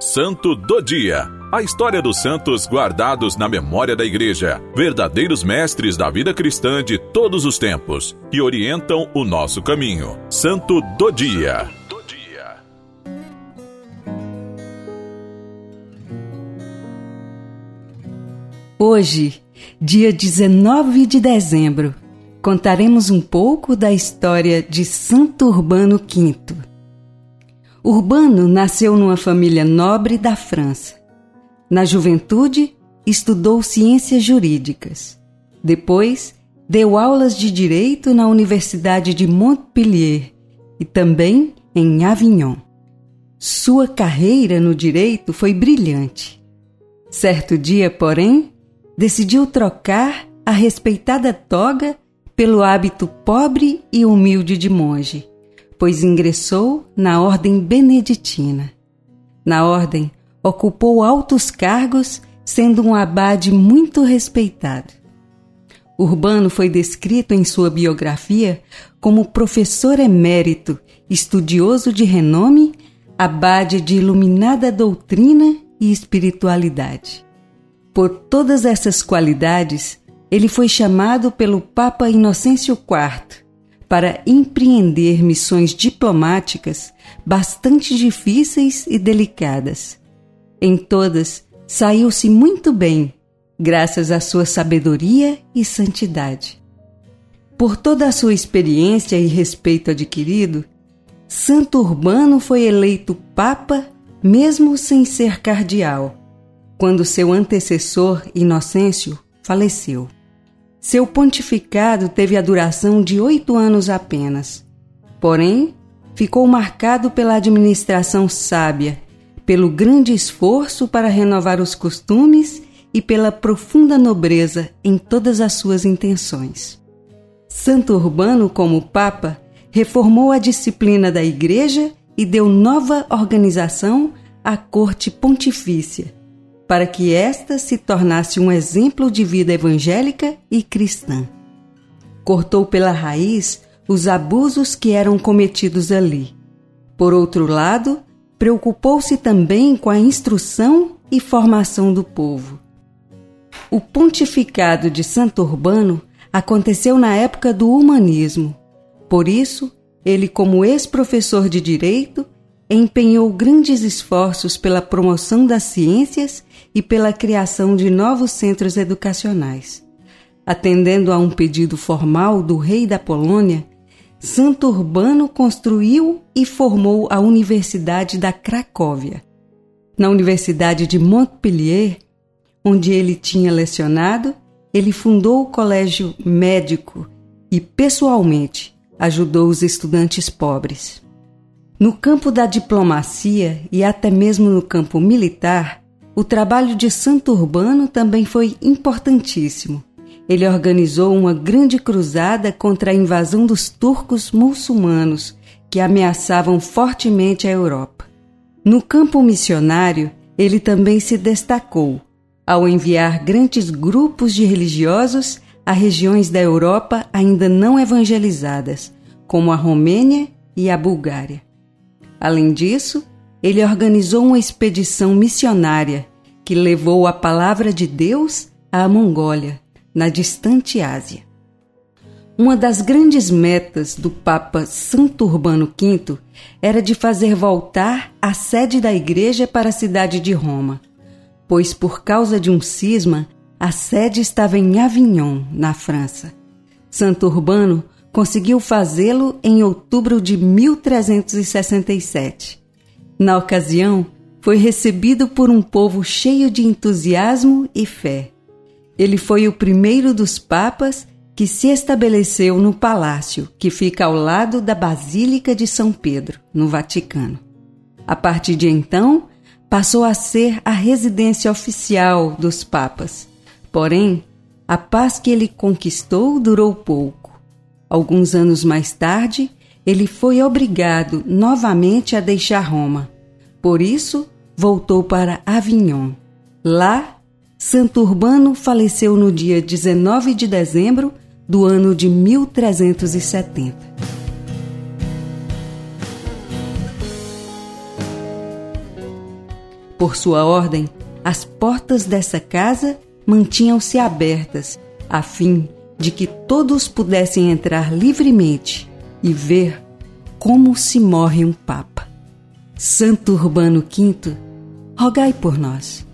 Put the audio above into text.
Santo do Dia. A história dos santos guardados na memória da Igreja, verdadeiros mestres da vida cristã de todos os tempos, que orientam o nosso caminho. Santo do Dia. Hoje, dia 19 de dezembro, contaremos um pouco da história de Santo Urbano V. Urbano nasceu numa família nobre da França. Na juventude, estudou ciências jurídicas. Depois, deu aulas de direito na Universidade de Montpellier e também em Avignon. Sua carreira no direito foi brilhante. Certo dia, porém, decidiu trocar a respeitada toga pelo hábito pobre e humilde de monge, pois ingressou na ordem beneditina. Na ordem, ocupou altos cargos, sendo um abade muito respeitado. Urbano foi descrito em sua biografia como professor emérito, estudioso de renome, abade de iluminada doutrina e espiritualidade. Por todas essas qualidades, ele foi chamado pelo Papa Inocêncio IV para empreender missões diplomáticas bastante difíceis e delicadas. Em todas, saiu-se muito bem, graças à sua sabedoria e santidade. Por toda a sua experiência e respeito adquirido, Santo Urbano foi eleito Papa mesmo sem ser cardeal quando seu antecessor, Inocêncio, faleceu. Seu pontificado teve a duração de oito anos apenas. Porém, ficou marcado pela administração sábia, pelo grande esforço para renovar os costumes e pela profunda nobreza em todas as suas intenções. Santo Urbano, como Papa, reformou a disciplina da Igreja e deu nova organização à corte pontifícia, para que esta se tornasse um exemplo de vida evangélica e cristã. Cortou pela raiz os abusos que eram cometidos ali. Por outro lado, preocupou-se também com a instrução e formação do povo. O pontificado de Santo Urbano aconteceu na época do humanismo. Por isso, ele, como ex-professor de direito, empenhou grandes esforços pela promoção das ciências e pela criação de novos centros educacionais. Atendendo a um pedido formal do rei da Polônia, Santo Urbano construiu e formou a Universidade da Cracóvia. Na Universidade de Montpellier, onde ele tinha lecionado, ele fundou o Colégio Médico e, pessoalmente, ajudou os estudantes pobres. No campo da diplomacia e até mesmo no campo militar, o trabalho de Santo Urbano também foi importantíssimo. Ele organizou uma grande cruzada contra a invasão dos turcos muçulmanos que ameaçavam fortemente a Europa. No campo missionário, ele também se destacou ao enviar grandes grupos de religiosos a regiões da Europa ainda não evangelizadas, como a Romênia e a Bulgária. Além disso, ele organizou uma expedição missionária que levou a palavra de Deus à Mongólia, na distante Ásia. Uma das grandes metas do Papa Santo Urbano V era de fazer voltar a sede da igreja para a cidade de Roma, pois por causa de um cisma, a sede estava em Avignon, na França. Santo Urbano conseguiu fazê-lo em outubro de 1367. Na ocasião, foi recebido por um povo cheio de entusiasmo e fé. Ele foi o primeiro dos papas que se estabeleceu no palácio que fica ao lado da Basílica de São Pedro, no Vaticano. A partir de então, passou a ser a residência oficial dos papas. Porém, a paz que ele conquistou durou pouco. Alguns anos mais tarde, ele foi obrigado novamente a deixar Roma. Por isso, voltou para Avignon. Lá, Santo Urbano faleceu no dia 19 de dezembro do ano de 1370. Por sua ordem, as portas dessa casa mantinham-se abertas, a fim de que todos pudessem entrar livremente e ver como se morre um Papa. Santo Urbano V, rogai por nós.